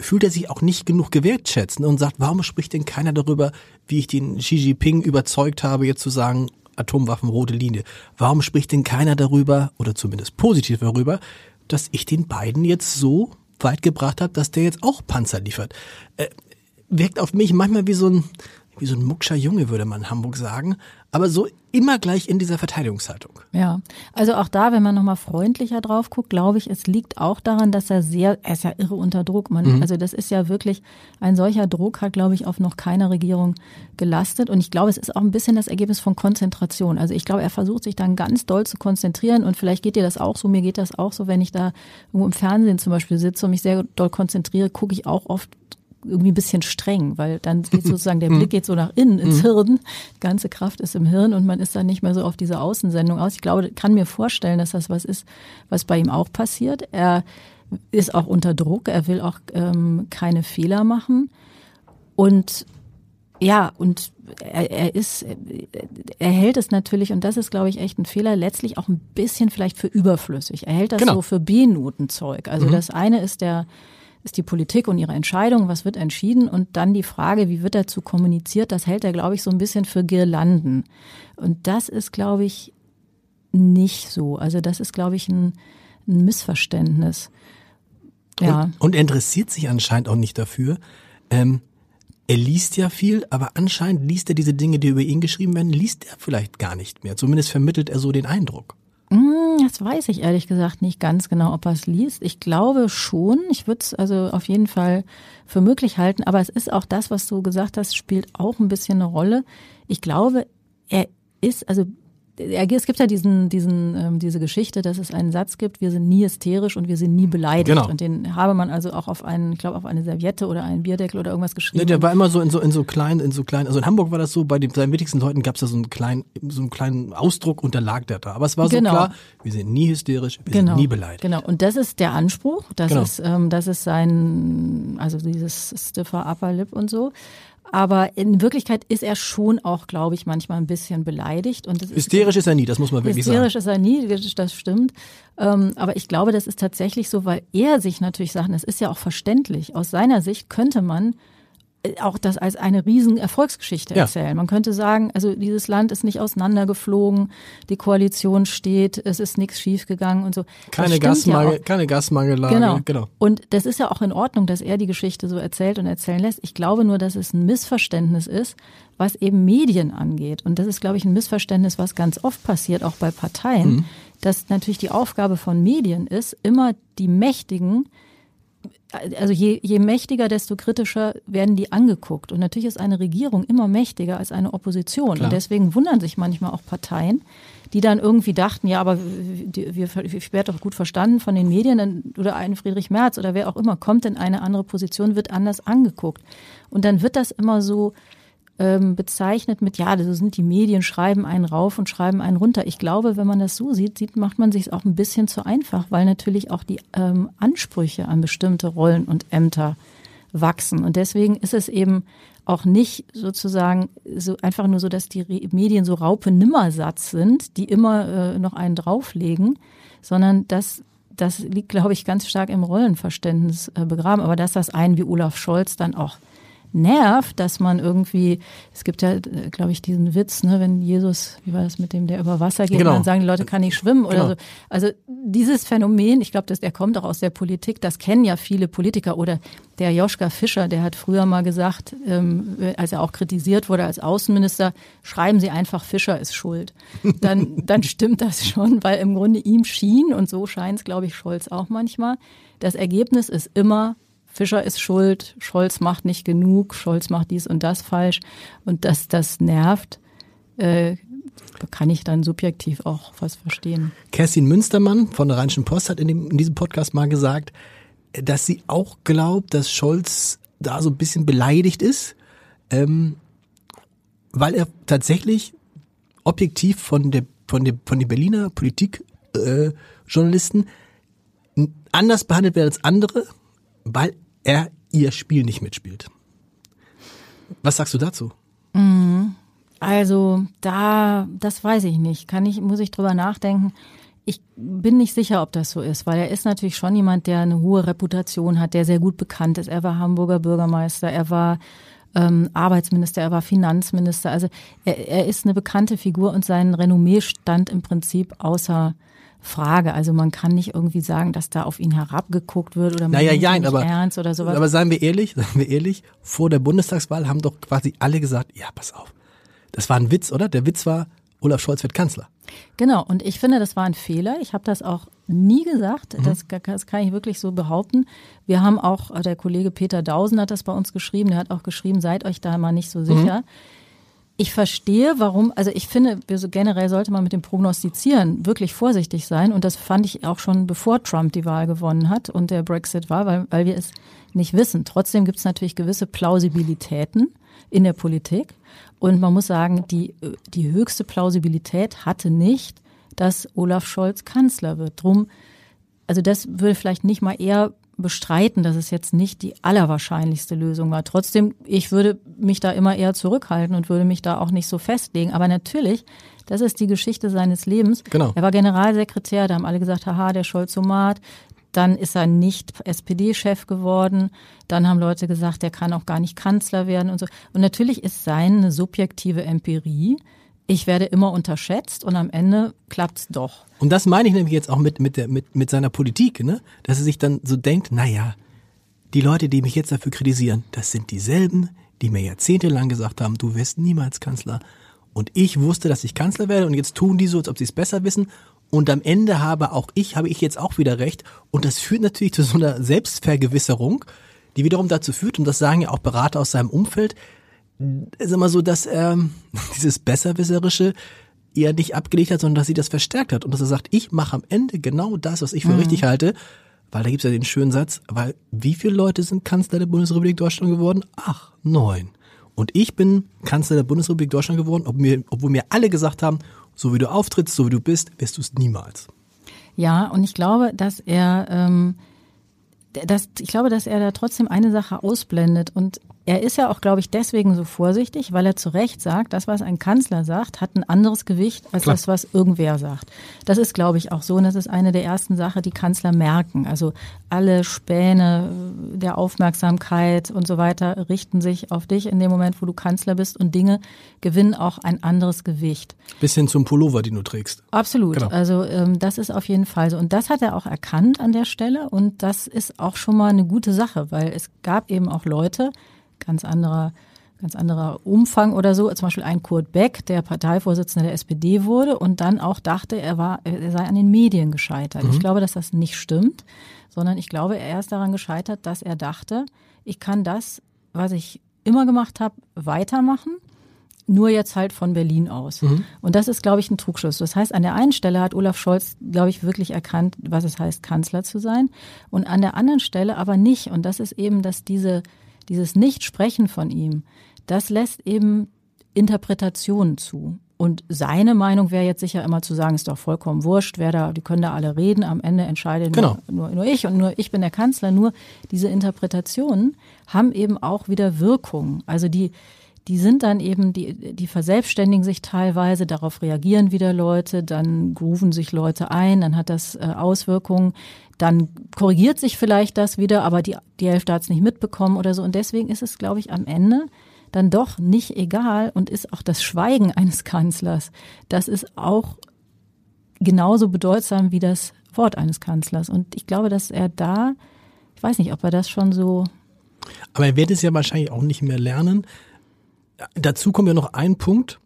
fühlt er sich auch nicht genug gewertschätzt und sagt, warum spricht denn keiner darüber, wie ich den Xi Jinping überzeugt habe, jetzt zu sagen, Atomwaffen rote Linie. Warum spricht denn keiner darüber, oder zumindest positiv darüber, dass ich den beiden jetzt so weit gebracht habe, dass der jetzt auch Panzer liefert? Äh, wirkt auf mich manchmal wie so ein, wie so ein muckscher Junge, würde man in Hamburg sagen. Aber so immer gleich in dieser Verteidigungshaltung. Ja, also auch da, wenn man nochmal freundlicher drauf guckt, glaube ich, es liegt auch daran, dass er sehr, er ist ja irre unter Druck. Man, mhm. Also das ist ja wirklich, ein solcher Druck hat, glaube ich, auf noch keiner Regierung gelastet. Und ich glaube, es ist auch ein bisschen das Ergebnis von Konzentration. Also ich glaube, er versucht sich dann ganz doll zu konzentrieren und vielleicht geht dir das auch so, mir geht das auch so, wenn ich da irgendwo im Fernsehen zum Beispiel sitze und mich sehr doll konzentriere, gucke ich auch oft irgendwie ein bisschen streng, weil dann geht sozusagen der Blick geht so nach innen ins mhm. Hirn. Die ganze Kraft ist im Hirn und man ist dann nicht mehr so auf diese Außensendung aus. Ich glaube, kann mir vorstellen, dass das was ist, was bei ihm auch passiert. Er ist auch unter Druck, er will auch ähm, keine Fehler machen und ja, und er, er ist, er hält es natürlich, und das ist, glaube ich, echt ein Fehler, letztlich auch ein bisschen vielleicht für überflüssig. Er hält das genau. so für B-Notenzeug. Also mhm. das eine ist der, ist die Politik und ihre Entscheidung, was wird entschieden und dann die Frage, wie wird dazu kommuniziert, das hält er, glaube ich, so ein bisschen für Girlanden. Und das ist, glaube ich, nicht so. Also das ist, glaube ich, ein, ein Missverständnis. Ja. Und, und, er interessiert sich anscheinend auch nicht dafür. Ähm, er liest ja viel, aber anscheinend liest er diese Dinge, die über ihn geschrieben werden, liest er vielleicht gar nicht mehr. Zumindest vermittelt er so den Eindruck. Hm, das weiß ich ehrlich gesagt nicht ganz genau, ob er es liest. Ich glaube schon. Ich würde es also auf jeden Fall für möglich halten. Aber es ist auch das, was du gesagt hast, spielt auch ein bisschen eine Rolle. Ich glaube, er ist, also es gibt ja diesen, diesen, ähm, diese Geschichte, dass es einen Satz gibt, wir sind nie hysterisch und wir sind nie beleidigt. Genau. Und den habe man also auch auf einen, ich glaube, auf eine Serviette oder einen Bierdeckel oder irgendwas geschrieben. Nee, der war immer so in so, in so kleinen, in so kleinen, also in Hamburg war das so, bei den, seinen wichtigsten Leuten gab es da so einen kleinen, so einen kleinen Ausdruck und da lag der da. Aber es war so genau. klar, wir sind nie hysterisch, wir genau. sind nie beleidigt. Genau. Und das ist der Anspruch, das genau. ist, ähm, das ist sein, also dieses stiffer Upper Lip und so. Aber in Wirklichkeit ist er schon auch, glaube ich, manchmal ein bisschen beleidigt. Und hysterisch ist, ist, er nie, das muss man wirklich hysterisch sagen. Hysterisch ist er nie, das stimmt. Ähm, aber ich glaube, das ist tatsächlich so, weil er sich natürlich sagt, das ist ja auch verständlich. Aus seiner Sicht könnte man auch das als eine riesen Erfolgsgeschichte ja. erzählen. Man könnte sagen, also dieses Land ist nicht auseinandergeflogen, die Koalition steht, es ist nichts schiefgegangen und so. Keine Gasmangel, ja keine Gasmangellage. Genau. genau. Und das ist ja auch in Ordnung, dass er die Geschichte so erzählt und erzählen lässt. Ich glaube nur, dass es ein Missverständnis ist, was eben Medien angeht. Und das ist, glaube ich, ein Missverständnis, was ganz oft passiert, auch bei Parteien, mhm. dass natürlich die Aufgabe von Medien ist, immer die Mächtigen also je, je mächtiger, desto kritischer werden die angeguckt. Und natürlich ist eine Regierung immer mächtiger als eine Opposition. Klar. Und deswegen wundern sich manchmal auch Parteien, die dann irgendwie dachten, ja, aber wir, ich werde doch gut verstanden von den Medien oder ein Friedrich Merz oder wer auch immer kommt in eine andere Position, wird anders angeguckt. Und dann wird das immer so ähm, bezeichnet mit, ja, das sind die Medien, schreiben einen rauf und schreiben einen runter. Ich glaube, wenn man das so sieht, sieht macht man sich auch ein bisschen zu einfach, weil natürlich auch die ähm, Ansprüche an bestimmte Rollen und Ämter wachsen. Und deswegen ist es eben auch nicht sozusagen so einfach nur so, dass die Medien so Raupe-Nimmersatz sind, die immer äh, noch einen drauflegen, sondern dass das liegt, glaube ich, ganz stark im Rollenverständnis äh, begraben. Aber dass das einen wie Olaf Scholz dann auch nervt, dass man irgendwie, es gibt ja, glaube ich, diesen Witz, ne, wenn Jesus, wie war das mit dem, der über Wasser geht, genau. und dann sagen die Leute, kann nicht schwimmen oder genau. so. Also dieses Phänomen, ich glaube, der kommt auch aus der Politik, das kennen ja viele Politiker oder der Joschka Fischer, der hat früher mal gesagt, ähm, als er auch kritisiert wurde als Außenminister, schreiben Sie einfach, Fischer ist schuld. Dann, dann stimmt das schon, weil im Grunde ihm schien, und so scheint es, glaube ich, Scholz auch manchmal, das Ergebnis ist immer, Fischer ist schuld, Scholz macht nicht genug, Scholz macht dies und das falsch. Und dass das nervt, äh, kann ich dann subjektiv auch was verstehen. Kerstin Münstermann von der Rheinischen Post hat in, dem, in diesem Podcast mal gesagt, dass sie auch glaubt, dass Scholz da so ein bisschen beleidigt ist, ähm, weil er tatsächlich objektiv von der von der von den Berliner Politikjournalisten äh, anders behandelt wird als andere, weil er ihr Spiel nicht mitspielt. Was sagst du dazu? Also da, das weiß ich nicht. Kann ich, muss ich drüber nachdenken. Ich bin nicht sicher, ob das so ist, weil er ist natürlich schon jemand, der eine hohe Reputation hat, der sehr gut bekannt ist. Er war Hamburger Bürgermeister, er war ähm, Arbeitsminister, er war Finanzminister. Also er, er ist eine bekannte Figur und sein Renommee stand im Prinzip außer Frage. Also man kann nicht irgendwie sagen, dass da auf ihn herabgeguckt wird oder man naja, ja, nicht aber, ernst oder sowas. Aber seien wir ehrlich, seien wir ehrlich, vor der Bundestagswahl haben doch quasi alle gesagt, ja, pass auf. Das war ein Witz, oder? Der Witz war, Olaf Scholz wird Kanzler. Genau, und ich finde, das war ein Fehler. Ich habe das auch nie gesagt. Mhm. Das, das, kann ich wirklich so behaupten. Wir haben auch, der Kollege Peter Dausen hat das bei uns geschrieben, der hat auch geschrieben, seid euch da mal nicht so sicher. Mhm ich verstehe, warum, also ich finde, generell sollte man mit dem Prognostizieren wirklich vorsichtig sein. Und das fand ich auch schon, bevor Trump die Wahl gewonnen hat und der Brexit war, weil, weil wir es nicht wissen. Trotzdem gibt es natürlich gewisse Plausibilitäten in der Politik. Und man muss sagen, die, die höchste Plausibilität hatte nicht, dass Olaf Scholz Kanzler wird. Drum, also das würde vielleicht nicht mal eher bestreiten, dass es jetzt nicht die allerwahrscheinlichste Lösung war. Trotzdem, ich würde mich da immer eher zurückhalten und würde mich da auch nicht so festlegen. Aber natürlich, das ist die Geschichte seines Lebens. Genau. Er war Generalsekretär, da haben alle gesagt, haha, der Scholzomat. Dann ist er nicht SPD-Chef geworden. Dann haben Leute gesagt, der kann auch gar nicht Kanzler werden und so. Und natürlich ist seine subjektive Empirie, ich werde immer unterschätzt und am Ende klappt's doch. Und das meine ich nämlich jetzt auch mit, mit, der, mit, mit seiner Politik, ne? dass er sich dann so denkt, naja, die Leute, die mich jetzt dafür kritisieren, das sind dieselben, die mir jahrzehntelang gesagt haben, du wirst niemals Kanzler. Und ich wusste, dass ich Kanzler werde und jetzt tun die so, als ob sie es besser wissen. Und am Ende habe auch ich, habe ich jetzt auch wieder recht. Und das führt natürlich zu so einer Selbstvergewisserung, die wiederum dazu führt, und das sagen ja auch Berater aus seinem Umfeld, ist immer so, dass er dieses Besserwisserische eher nicht abgelegt hat, sondern dass sie das verstärkt hat und dass er sagt, ich mache am Ende genau das, was ich für mhm. richtig halte, weil da gibt's ja den schönen Satz, weil wie viele Leute sind Kanzler der Bundesrepublik Deutschland geworden? Ach, neun. Und ich bin Kanzler der Bundesrepublik Deutschland geworden, obwohl mir, obwohl mir alle gesagt haben, so wie du auftrittst, so wie du bist, wirst du es niemals. Ja, und ich glaube, dass er, ähm, das, ich glaube, dass er da trotzdem eine Sache ausblendet und er ist ja auch, glaube ich, deswegen so vorsichtig, weil er zu Recht sagt, das, was ein Kanzler sagt, hat ein anderes Gewicht als Klar. das, was irgendwer sagt. Das ist, glaube ich, auch so. Und das ist eine der ersten Sachen, die Kanzler merken. Also alle Späne der Aufmerksamkeit und so weiter richten sich auf dich in dem Moment, wo du Kanzler bist und Dinge gewinnen auch ein anderes Gewicht. Bis hin zum Pullover, den du trägst. Absolut. Genau. Also ähm, das ist auf jeden Fall so. Und das hat er auch erkannt an der Stelle. Und das ist auch schon mal eine gute Sache, weil es gab eben auch Leute, ganz anderer ganz anderer Umfang oder so. Zum Beispiel ein Kurt Beck, der Parteivorsitzender der SPD wurde und dann auch dachte, er war, er sei an den Medien gescheitert. Mhm. Ich glaube, dass das nicht stimmt, sondern ich glaube, er ist daran gescheitert, dass er dachte, ich kann das, was ich immer gemacht habe, weitermachen. Nur jetzt halt von Berlin aus. Mhm. Und das ist, glaube ich, ein Trugschluss. Das heißt, an der einen Stelle hat Olaf Scholz, glaube ich, wirklich erkannt, was es heißt, Kanzler zu sein. Und an der anderen Stelle aber nicht. Und das ist eben, dass diese dieses Nichtsprechen von ihm, das lässt eben Interpretationen zu. Und seine Meinung wäre jetzt sicher immer zu sagen, ist doch vollkommen wurscht, wer da, die können da alle reden, am Ende entscheidet genau. nur, nur, nur ich und nur ich bin der Kanzler. Nur diese Interpretationen haben eben auch wieder Wirkung. Also die, die sind dann eben, die, die verselbstständigen sich teilweise, darauf reagieren wieder Leute, dann grooven sich Leute ein, dann hat das äh, Auswirkungen, dann korrigiert sich vielleicht das wieder, aber die, die Hälfte hat es nicht mitbekommen oder so. Und deswegen ist es, glaube ich, am Ende dann doch nicht egal und ist auch das Schweigen eines Kanzlers, das ist auch genauso bedeutsam wie das Wort eines Kanzlers. Und ich glaube, dass er da, ich weiß nicht, ob er das schon so. Aber er wird es ja wahrscheinlich auch nicht mehr lernen, dazu kommt ja noch ein Punkt,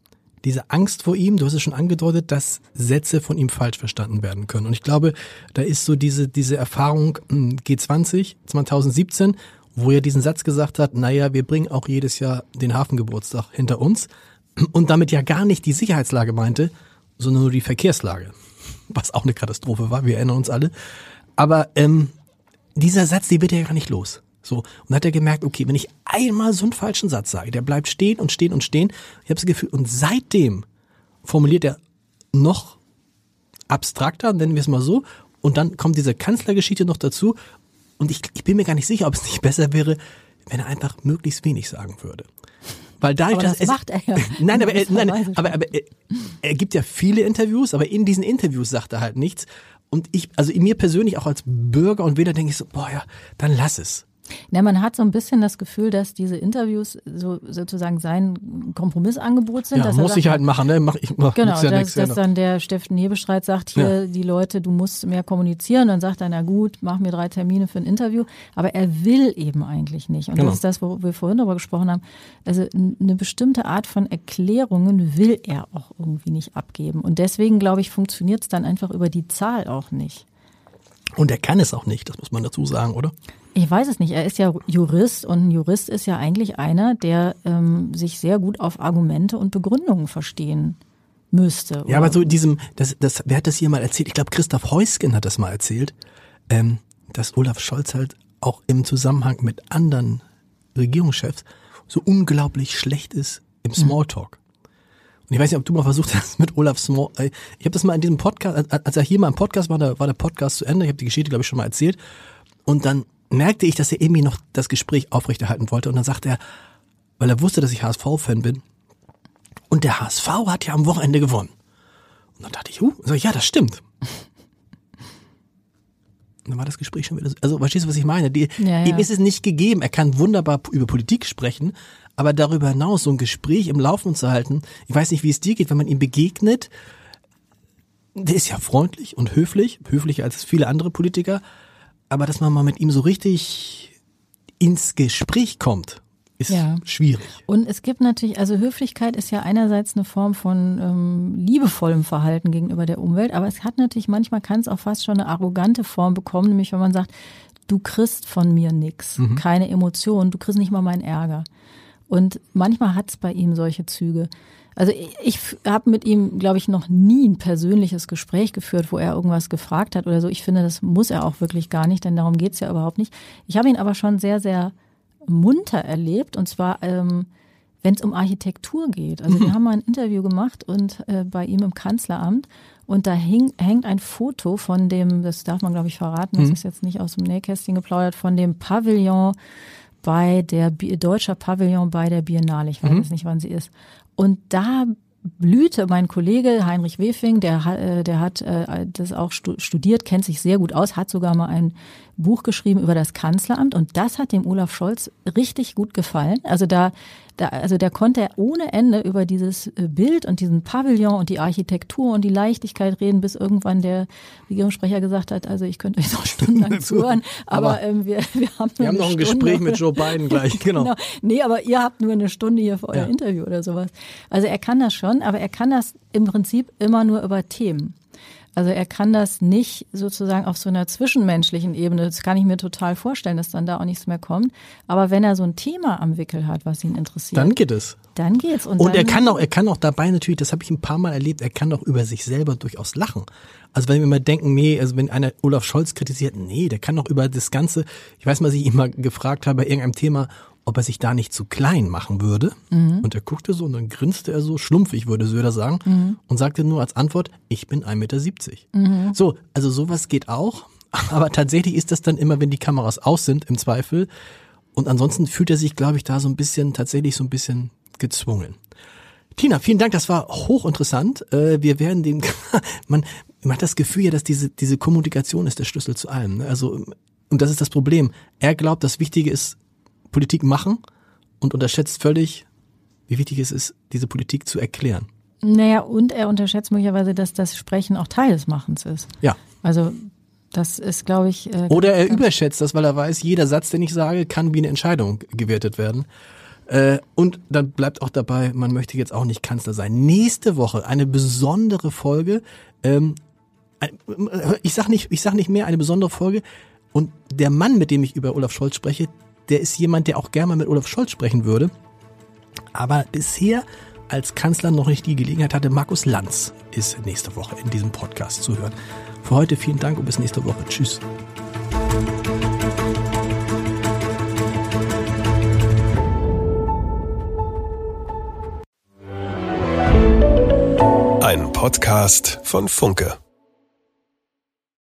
diese Angst vor ihm, du hast es schon angedeutet, dass Sätze von ihm falsch verstanden werden können. Und ich glaube, da ist so diese, diese Erfahrung hm, G20 2017, wo er diesen Satz gesagt hat, naja, wir bringen auch jedes Jahr den Hafengeburtstag hinter uns und damit ja gar nicht die Sicherheitslage meinte, sondern nur die Verkehrslage, was auch eine Katastrophe war, wir erinnern uns alle. Aber ähm, dieser Satz, die wird ja gar nicht los. So, und hat er gemerkt, okay, wenn ich einmal so einen falschen Satz sage, der bleibt stehen und stehen und stehen. Ich habe das Gefühl, und seitdem formuliert er noch abstrakter, nennen wir es mal so, und dann kommt diese Kanzlergeschichte noch dazu. Und ich, ich bin mir gar nicht sicher, ob es nicht besser wäre, wenn er einfach möglichst wenig sagen würde. Weil dadurch, aber das dass macht er ja. Nein, aber, er, nein, aber, aber er, er gibt ja viele Interviews, aber in diesen Interviews sagt er halt nichts. Und ich, also mir persönlich auch als Bürger und Wähler denke ich so, boah ja, dann lass es. Ja, man hat so ein bisschen das Gefühl, dass diese Interviews so sozusagen sein Kompromissangebot sind. Ja, muss ich halt machen, ne? Mach ich mach, Genau, ja dass, dass dann der Steffen Hebestreit sagt, hier, ja. die Leute, du musst mehr kommunizieren. Dann sagt er, na gut, mach mir drei Termine für ein Interview. Aber er will eben eigentlich nicht. Und genau. das ist das, wo wir vorhin darüber gesprochen haben. Also eine bestimmte Art von Erklärungen will er auch irgendwie nicht abgeben. Und deswegen, glaube ich, funktioniert es dann einfach über die Zahl auch nicht. Und er kann es auch nicht, das muss man dazu sagen, oder? Ich weiß es nicht. Er ist ja Jurist und ein Jurist ist ja eigentlich einer, der ähm, sich sehr gut auf Argumente und Begründungen verstehen müsste. Oder? Ja, aber so in diesem, das, das, wer hat das hier mal erzählt? Ich glaube, Christoph Heusgen hat das mal erzählt, ähm, dass Olaf Scholz halt auch im Zusammenhang mit anderen Regierungschefs so unglaublich schlecht ist im Smalltalk. Und ich weiß nicht, ob du mal versucht hast mit Olaf Small. Ich habe das mal in diesem Podcast, als er hier mal im Podcast war, da war der Podcast zu Ende. Ich habe die Geschichte, glaube ich, schon mal erzählt. Und dann merkte ich, dass er irgendwie noch das Gespräch aufrechterhalten wollte. Und dann sagte er, weil er wusste, dass ich HSV-Fan bin, und der HSV hat ja am Wochenende gewonnen. Und dann dachte ich, huh, so, ja, das stimmt. Und dann war das Gespräch schon wieder so. Also, verstehst du, was ich meine? Die, ja, ja. Ihm ist es nicht gegeben. Er kann wunderbar über Politik sprechen, aber darüber hinaus so ein Gespräch im Laufen zu halten, ich weiß nicht, wie es dir geht, wenn man ihm begegnet, der ist ja freundlich und höflich, höflicher als viele andere Politiker, aber dass man mal mit ihm so richtig ins Gespräch kommt, ist ja. schwierig. Und es gibt natürlich, also Höflichkeit ist ja einerseits eine Form von ähm, liebevollem Verhalten gegenüber der Umwelt, aber es hat natürlich manchmal kann es auch fast schon eine arrogante Form bekommen, nämlich wenn man sagt, du kriegst von mir nichts, mhm. keine Emotionen, du kriegst nicht mal meinen Ärger. Und manchmal hat es bei ihm solche Züge. Also ich, habe mit ihm, glaube ich, noch nie ein persönliches Gespräch geführt, wo er irgendwas gefragt hat oder so. Ich finde, das muss er auch wirklich gar nicht, denn darum geht's ja überhaupt nicht. Ich habe ihn aber schon sehr, sehr munter erlebt und zwar, ähm, wenn es um Architektur geht. Also wir mhm. haben mal ein Interview gemacht und äh, bei ihm im Kanzleramt und da hing, hängt ein Foto von dem, das darf man glaube ich verraten, das mhm. ist jetzt nicht aus dem Nähkästchen geplaudert, von dem Pavillon bei der deutscher Pavillon bei der Biennale. Ich weiß mhm. nicht, wann sie ist. Und da blühte mein Kollege Heinrich Wefing, der, äh, der hat äh, das auch studiert, kennt sich sehr gut aus, hat sogar mal ein Buch geschrieben über das Kanzleramt und das hat dem Olaf Scholz richtig gut gefallen. Also da, da also der konnte ohne Ende über dieses äh, Bild und diesen Pavillon und die Architektur und die Leichtigkeit reden, bis irgendwann der Regierungssprecher gesagt hat, also ich könnte euch noch stundenlang zuhören, aber, aber ähm, wir, wir haben, wir haben noch ein Stunde. Gespräch mit Joe Biden gleich, genau. genau. Nee, aber ihr habt nur eine Stunde hier für euer ja. Interview oder sowas. Also er kann das schon, aber er kann das im Prinzip immer nur über Themen. Also er kann das nicht sozusagen auf so einer zwischenmenschlichen Ebene, das kann ich mir total vorstellen, dass dann da auch nichts mehr kommt. Aber wenn er so ein Thema am Wickel hat, was ihn interessiert. Dann geht es. Dann geht's. Und, und er kann auch, er kann auch dabei natürlich, das habe ich ein paar Mal erlebt, er kann auch über sich selber durchaus lachen. Also wenn wir mal denken, nee, also wenn einer Olaf Scholz kritisiert, nee, der kann auch über das Ganze, ich weiß mal, dass ich ihn mal gefragt habe bei irgendeinem Thema, ob er sich da nicht zu klein machen würde. Mhm. Und er guckte so und dann grinste er so, schlumpfig würde Söder sagen, mhm. und sagte nur als Antwort, ich bin 1,70 Meter. Mhm. So, also sowas geht auch. Aber tatsächlich ist das dann immer, wenn die Kameras aus sind, im Zweifel. Und ansonsten fühlt er sich, glaube ich, da so ein bisschen, tatsächlich so ein bisschen gezwungen. Tina, vielen Dank, das war hochinteressant. Äh, wir werden dem, man, man hat das Gefühl ja, dass diese, diese Kommunikation ist der Schlüssel zu allem. Ne? Also, und das ist das Problem. Er glaubt, das Wichtige ist Politik machen und unterschätzt völlig, wie wichtig es ist, diese Politik zu erklären. Naja, und er unterschätzt möglicherweise, dass das Sprechen auch Teil des Machens ist. Ja. Also das ist, glaube ich. Äh, Oder er überschätzt das, weil er weiß, jeder Satz, den ich sage, kann wie eine Entscheidung gewertet werden. Äh, und dann bleibt auch dabei, man möchte jetzt auch nicht Kanzler sein. Nächste Woche eine besondere Folge. Ähm, ich sag nicht, ich sag nicht mehr eine besondere Folge. Und der Mann, mit dem ich über Olaf Scholz spreche, der ist jemand, der auch gerne mal mit Olaf Scholz sprechen würde. Aber bisher als Kanzler noch nicht die Gelegenheit hatte. Markus Lanz ist nächste Woche in diesem Podcast zu hören. Für heute vielen Dank und bis nächste Woche. Tschüss. Ein Podcast von Funke.